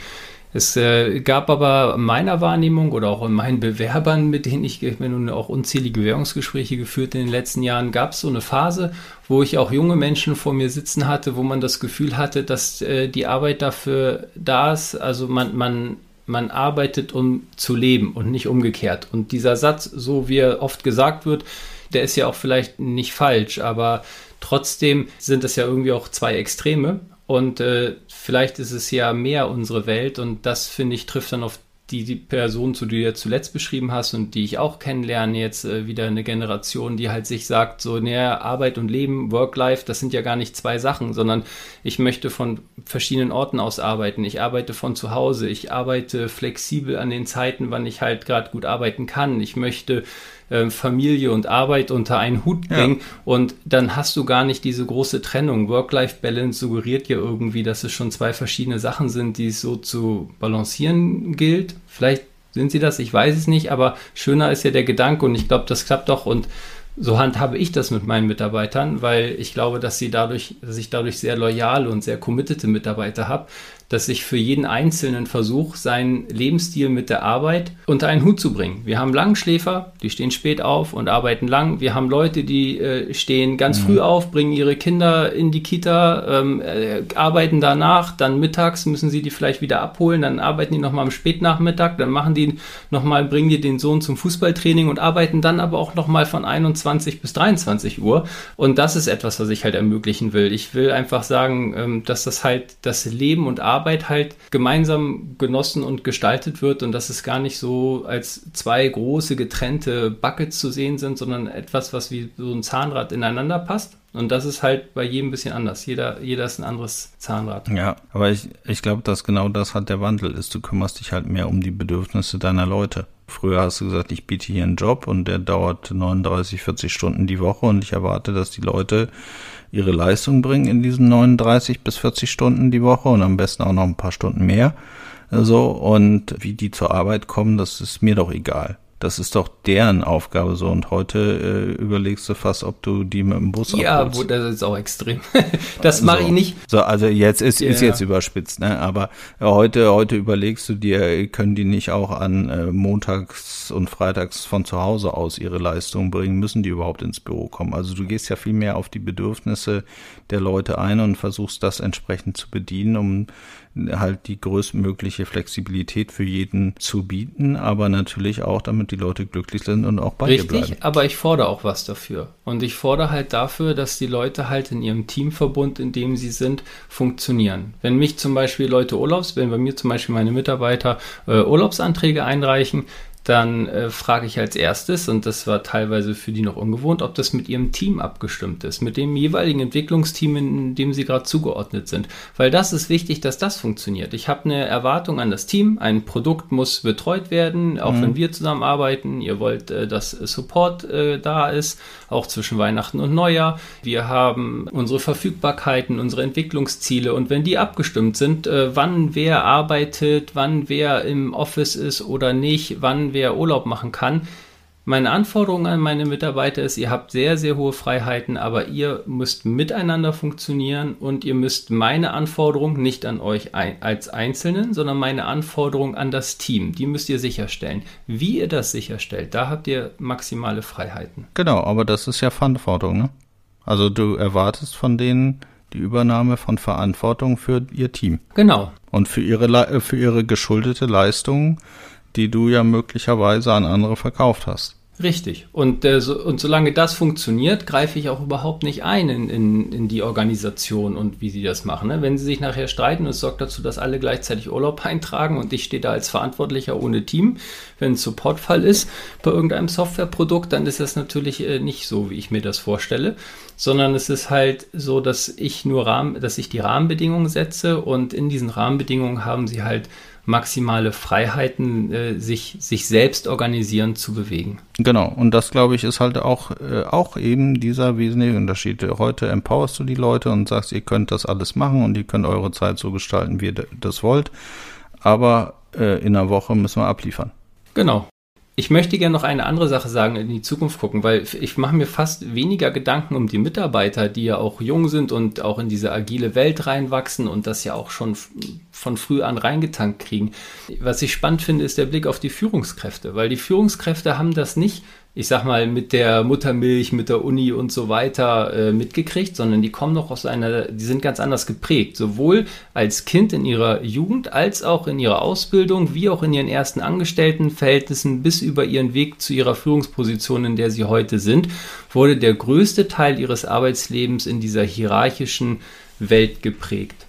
Es äh, gab aber meiner Wahrnehmung oder auch in meinen Bewerbern, mit denen ich, ich nun auch unzählige Bewerbungsgespräche geführt in den letzten Jahren, gab es so eine Phase, wo ich auch junge Menschen vor mir sitzen hatte, wo man das Gefühl hatte, dass äh, die Arbeit dafür da ist. Also man, man, man arbeitet, um zu leben und nicht umgekehrt. Und dieser Satz, so wie er oft gesagt wird, der ist ja auch vielleicht nicht falsch, aber trotzdem sind das ja irgendwie auch zwei Extreme. Und äh, vielleicht ist es ja mehr unsere Welt und das, finde ich, trifft dann auf die, die Person, zu die du ja zuletzt beschrieben hast und die ich auch kennenlerne, jetzt äh, wieder eine Generation, die halt sich sagt, so, naja, Arbeit und Leben, Work-Life, das sind ja gar nicht zwei Sachen, sondern ich möchte von verschiedenen Orten aus arbeiten. Ich arbeite von zu Hause, ich arbeite flexibel an den Zeiten, wann ich halt gerade gut arbeiten kann. Ich möchte äh, Familie und Arbeit unter einen Hut bringen. Ja. Und dann hast du gar nicht diese große Trennung. Work-Life-Balance suggeriert ja irgendwie, dass es schon zwei verschiedene Sachen sind, die es so zu balancieren gilt. Vielleicht sind sie das, ich weiß es nicht, aber schöner ist ja der Gedanke und ich glaube, das klappt doch und so handhabe ich das mit meinen Mitarbeitern, weil ich glaube, dass sie dadurch, dass ich dadurch sehr loyale und sehr committete Mitarbeiter habe, dass ich für jeden Einzelnen versuche, seinen Lebensstil mit der Arbeit unter einen Hut zu bringen. Wir haben Langschläfer, die stehen spät auf und arbeiten lang. Wir haben Leute, die äh, stehen ganz mhm. früh auf, bringen ihre Kinder in die Kita, ähm, äh, arbeiten danach, dann mittags müssen sie die vielleicht wieder abholen, dann arbeiten die nochmal am Spätnachmittag, dann machen die nochmal, bringen die den Sohn zum Fußballtraining und arbeiten dann aber auch nochmal von 21 bis 23 Uhr. Und das ist etwas, was ich halt ermöglichen will. Ich will einfach sagen, ähm, dass das halt das Leben und Arbeit Arbeit halt gemeinsam genossen und gestaltet wird und dass es gar nicht so als zwei große getrennte Buckets zu sehen sind, sondern etwas, was wie so ein Zahnrad ineinander passt. Und das ist halt bei jedem ein bisschen anders. Jeder, jeder ist ein anderes Zahnrad.
Ja, aber ich, ich glaube, dass genau das halt der Wandel ist. Du kümmerst dich halt mehr um die Bedürfnisse deiner Leute. Früher hast du gesagt, ich biete hier einen Job und der dauert 39, 40 Stunden die Woche und ich erwarte, dass die Leute ihre Leistung bringen in diesen 39 bis 40 Stunden die Woche und am besten auch noch ein paar Stunden mehr. So, und wie die zur Arbeit kommen, das ist mir doch egal. Das ist doch deren Aufgabe so. Und heute äh, überlegst du fast, ob du die mit dem Bus
Ja, wo, das ist auch extrem. das mache so. ich nicht.
So, also jetzt ist, ja. ist jetzt überspitzt, ne? Aber heute, heute überlegst du dir, können die nicht auch an äh, montags und freitags von zu Hause aus ihre Leistung bringen? Müssen die überhaupt ins Büro kommen? Also du gehst ja viel mehr auf die Bedürfnisse der Leute ein und versuchst das entsprechend zu bedienen, um halt die größtmögliche Flexibilität für jeden zu bieten, aber natürlich auch, damit die Leute glücklich sind und auch bei
Richtig,
dir bleiben.
aber ich fordere auch was dafür. Und ich fordere halt dafür, dass die Leute halt in ihrem Teamverbund, in dem sie sind, funktionieren. Wenn mich zum Beispiel Leute Urlaubs, wenn bei mir zum Beispiel meine Mitarbeiter äh, Urlaubsanträge einreichen, dann äh, frage ich als erstes, und das war teilweise für die noch ungewohnt, ob das mit ihrem Team abgestimmt ist, mit dem jeweiligen Entwicklungsteam, in dem sie gerade zugeordnet sind. Weil das ist wichtig, dass das funktioniert. Ich habe eine Erwartung an das Team, ein Produkt muss betreut werden, auch mhm. wenn wir zusammenarbeiten. Ihr wollt, äh, dass Support äh, da ist, auch zwischen Weihnachten und Neujahr. Wir haben unsere Verfügbarkeiten, unsere Entwicklungsziele und wenn die abgestimmt sind, äh, wann wer arbeitet, wann wer im Office ist oder nicht, wann wer Urlaub machen kann. Meine Anforderung an meine Mitarbeiter ist, ihr habt sehr, sehr hohe Freiheiten, aber ihr müsst miteinander funktionieren und ihr müsst meine Anforderung nicht an euch ein, als Einzelnen, sondern meine Anforderung an das Team. Die müsst ihr sicherstellen. Wie ihr das sicherstellt, da habt ihr maximale Freiheiten.
Genau, aber das ist ja Verantwortung, ne? Also du erwartest von denen die Übernahme von Verantwortung für ihr Team.
Genau.
Und für ihre, für ihre geschuldete Leistung die du ja möglicherweise an andere verkauft hast.
Richtig. Und, äh, so, und solange das funktioniert, greife ich auch überhaupt nicht ein in, in, in die Organisation und wie sie das machen. Ne? Wenn sie sich nachher streiten und es sorgt dazu, dass alle gleichzeitig Urlaub eintragen und ich stehe da als Verantwortlicher ohne Team, wenn ein Supportfall ist bei irgendeinem Softwareprodukt, dann ist das natürlich äh, nicht so, wie ich mir das vorstelle, sondern es ist halt so, dass ich nur Rahmen, dass ich die Rahmenbedingungen setze und in diesen Rahmenbedingungen haben sie halt maximale Freiheiten, äh, sich, sich selbst organisieren zu bewegen.
Genau, und das glaube ich ist halt auch, äh, auch eben dieser wesentliche Unterschied. Heute empowerst du die Leute und sagst, ihr könnt das alles machen und ihr könnt eure Zeit so gestalten, wie ihr das wollt. Aber äh, in einer Woche müssen wir abliefern.
Genau. Ich möchte gerne noch eine andere Sache sagen, in die Zukunft gucken, weil ich mache mir fast weniger Gedanken um die Mitarbeiter, die ja auch jung sind und auch in diese agile Welt reinwachsen und das ja auch schon von früh an reingetankt kriegen. Was ich spannend finde, ist der Blick auf die Führungskräfte, weil die Führungskräfte haben das nicht ich sag mal, mit der Muttermilch, mit der Uni und so weiter äh, mitgekriegt, sondern die kommen noch aus einer, die sind ganz anders geprägt, sowohl als Kind in ihrer Jugend als auch in ihrer Ausbildung, wie auch in ihren ersten Angestelltenverhältnissen bis über ihren Weg zu ihrer Führungsposition, in der sie heute sind, wurde der größte Teil ihres Arbeitslebens in dieser hierarchischen Welt geprägt.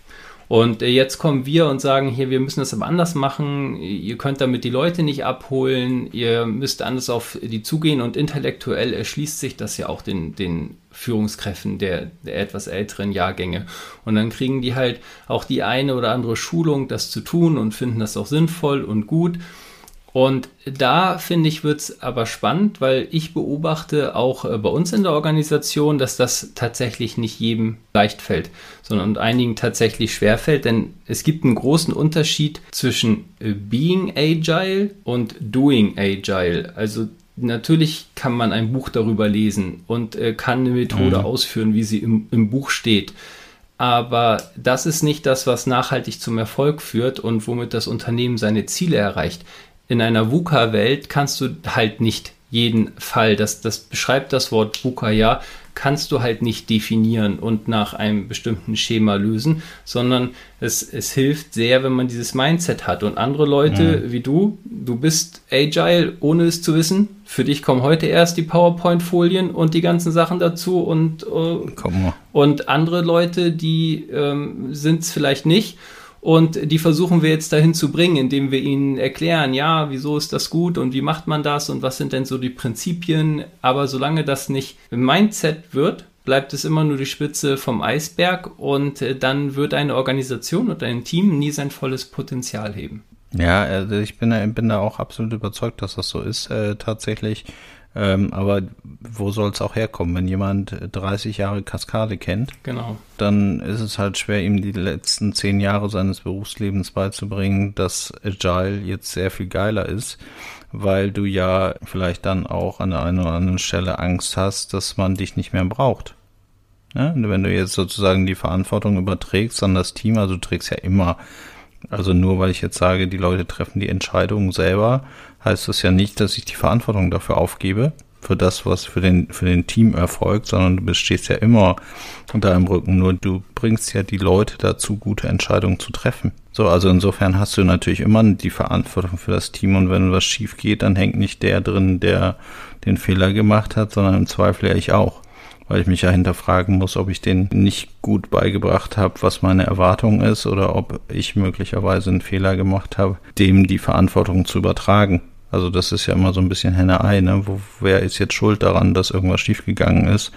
Und äh, jetzt kommen wir und sagen, hier, wir müssen das aber anders machen. Ihr könnt damit die Leute nicht abholen. Ihr müsst anders auf die zugehen und intellektuell erschließt sich das ja auch den, den Führungskräften der, der etwas älteren Jahrgänge. Und dann kriegen die halt auch die eine oder andere Schulung, das zu tun und finden das auch sinnvoll und gut. Und da finde ich, wird es aber spannend, weil ich beobachte auch äh, bei uns in der Organisation, dass das tatsächlich nicht jedem leicht fällt, sondern einigen tatsächlich schwer fällt, denn es gibt einen großen Unterschied zwischen äh, being agile und doing agile. Also natürlich kann man ein Buch darüber lesen und äh, kann eine Methode mhm. ausführen, wie sie im, im Buch steht. Aber das ist nicht das, was nachhaltig zum Erfolg führt und womit das Unternehmen seine Ziele erreicht in einer VUCA-Welt kannst du halt nicht jeden Fall, das, das beschreibt das Wort VUCA ja, kannst du halt nicht definieren und nach einem bestimmten Schema lösen, sondern es, es hilft sehr, wenn man dieses Mindset hat. Und andere Leute mhm. wie du, du bist agile, ohne es zu wissen. Für dich kommen heute erst die PowerPoint-Folien und die ganzen Sachen dazu und, äh, und andere Leute, die ähm, sind es vielleicht nicht und die versuchen wir jetzt dahin zu bringen, indem wir ihnen erklären, ja, wieso ist das gut und wie macht man das und was sind denn so die Prinzipien. Aber solange das nicht Mindset wird, bleibt es immer nur die Spitze vom Eisberg und äh, dann wird eine Organisation oder ein Team nie sein volles Potenzial heben.
Ja, also ich bin, bin da auch absolut überzeugt, dass das so ist äh, tatsächlich. Ähm, aber wo soll es auch herkommen? Wenn jemand 30 Jahre Kaskade kennt,
genau.
dann ist es halt schwer, ihm die letzten zehn Jahre seines Berufslebens beizubringen, dass Agile jetzt sehr viel geiler ist. weil du ja vielleicht dann auch an der einen oder anderen Stelle Angst hast, dass man dich nicht mehr braucht. Ja, wenn du jetzt sozusagen die Verantwortung überträgst an das Team, also du trägst ja immer, also nur weil ich jetzt sage, die Leute treffen die Entscheidungen selber, heißt das ja nicht, dass ich die Verantwortung dafür aufgebe, für das, was für den, für den Team erfolgt, sondern du bestehst ja immer unter einem Rücken. Nur du bringst ja die Leute dazu, gute Entscheidungen zu treffen. So, also insofern hast du natürlich immer die Verantwortung für das Team und wenn was schief geht, dann hängt nicht der drin, der den Fehler gemacht hat, sondern im Zweifel ja ich auch. Weil ich mich ja hinterfragen muss, ob ich den nicht gut beigebracht habe, was meine Erwartung ist, oder ob ich möglicherweise einen Fehler gemacht habe, dem die Verantwortung zu übertragen. Also das ist ja immer so ein bisschen Henne-Ei, ne? Wo, wer ist jetzt schuld daran, dass irgendwas schiefgegangen ist?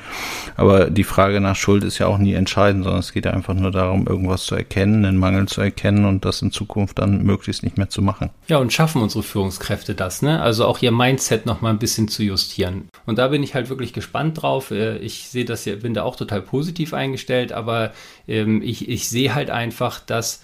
Aber die Frage nach Schuld ist ja auch nie entscheidend, sondern es geht ja einfach nur darum, irgendwas zu erkennen, einen Mangel zu erkennen und das in Zukunft dann möglichst nicht mehr zu machen.
Ja, und schaffen unsere Führungskräfte das, ne? Also auch ihr Mindset noch mal ein bisschen zu justieren. Und da bin ich halt wirklich gespannt drauf. Äh, ich sehe das ja, bin da auch total positiv eingestellt, aber ähm, ich, ich sehe halt einfach, dass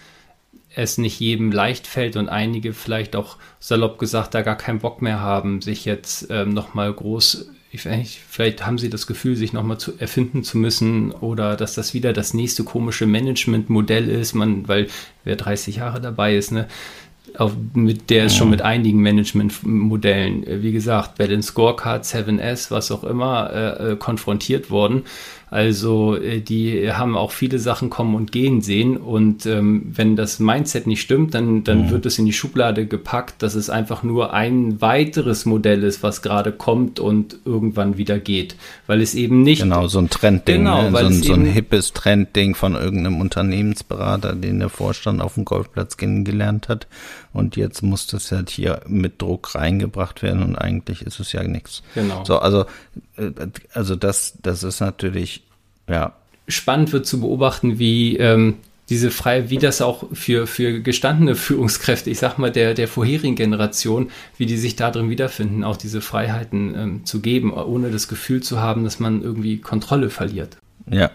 es nicht jedem leicht fällt und einige vielleicht auch salopp gesagt da gar keinen Bock mehr haben, sich jetzt ähm, nochmal groß, vielleicht haben sie das Gefühl, sich nochmal zu erfinden zu müssen oder dass das wieder das nächste komische Managementmodell ist, man, weil wer 30 Jahre dabei ist, ne, auf, mit der ist schon mit einigen Managementmodellen, äh, wie gesagt, den Scorecard 7S, was auch immer, äh, äh konfrontiert worden. Also äh, die haben auch viele Sachen kommen und gehen sehen und ähm, wenn das Mindset nicht stimmt, dann, dann mhm. wird es in die Schublade gepackt, dass es einfach nur ein weiteres Modell ist, was gerade kommt und irgendwann wieder geht, weil es eben nicht
genau so ein Trendding, genau, ne? so, ein, so ein hippes Trendding von irgendeinem Unternehmensberater, den der Vorstand auf dem Golfplatz kennengelernt hat und jetzt muss das halt hier mit Druck reingebracht werden und eigentlich ist es ja nichts. Genau. So, also, äh, also das, das ist natürlich, ja.
Spannend wird zu beobachten, wie ähm, diese freie, wie das auch für, für gestandene Führungskräfte, ich sag mal, der, der vorherigen Generation, wie die sich da drin wiederfinden, auch diese Freiheiten ähm, zu geben, ohne das Gefühl zu haben, dass man irgendwie Kontrolle verliert.
Ja,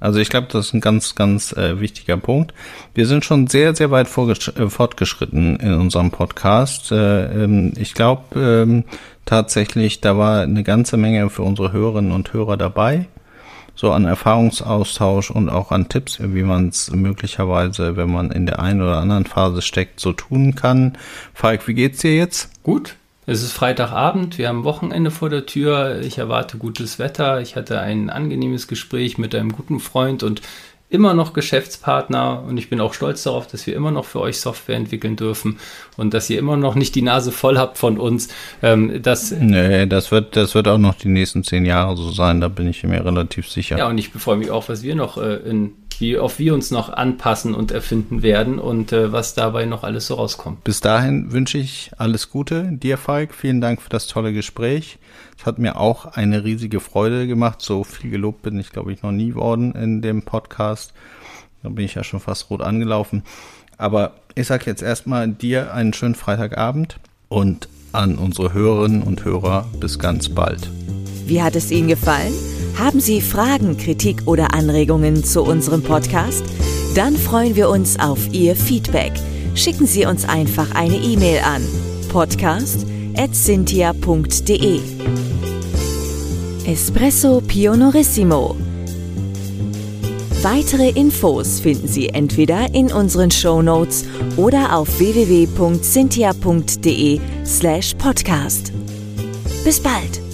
also ich glaube, das ist ein ganz, ganz äh, wichtiger Punkt. Wir sind schon sehr, sehr weit äh, fortgeschritten in unserem Podcast. Äh, ähm, ich glaube ähm, tatsächlich, da war eine ganze Menge für unsere Hörerinnen und Hörer dabei. So an Erfahrungsaustausch und auch an Tipps, wie man es möglicherweise, wenn man in der einen oder anderen Phase steckt, so tun kann. Falk, wie geht's dir jetzt?
Gut. Es ist Freitagabend, wir haben Wochenende vor der Tür. Ich erwarte gutes Wetter. Ich hatte ein angenehmes Gespräch mit einem guten Freund und immer noch Geschäftspartner und ich bin auch stolz darauf, dass wir immer noch für euch Software entwickeln dürfen und dass ihr immer noch nicht die Nase voll habt von uns.
Ähm, das, nee, das wird, das wird auch noch die nächsten zehn Jahre so sein, da bin ich mir relativ sicher.
Ja, und ich freue mich auch, was wir noch äh, in wie auf wir uns noch anpassen und erfinden werden und äh, was dabei noch alles so rauskommt.
Bis dahin wünsche ich alles Gute dir, Falk. Vielen Dank für das tolle Gespräch. Es hat mir auch eine riesige Freude gemacht. So viel gelobt bin ich, glaube ich, noch nie worden in dem Podcast. Da bin ich ja schon fast rot angelaufen. Aber ich sage jetzt erstmal dir einen schönen Freitagabend und an unsere Hörerinnen und Hörer bis ganz bald.
Wie hat es Ihnen gefallen? Haben Sie Fragen, Kritik oder Anregungen zu unserem Podcast? Dann freuen wir uns auf Ihr Feedback. Schicken Sie uns einfach eine E-Mail an podcast.cynthia.de. Espresso Pionorissimo. Weitere Infos finden Sie entweder in unseren Show Notes oder auf www.cynthia.de slash podcast. Bis bald!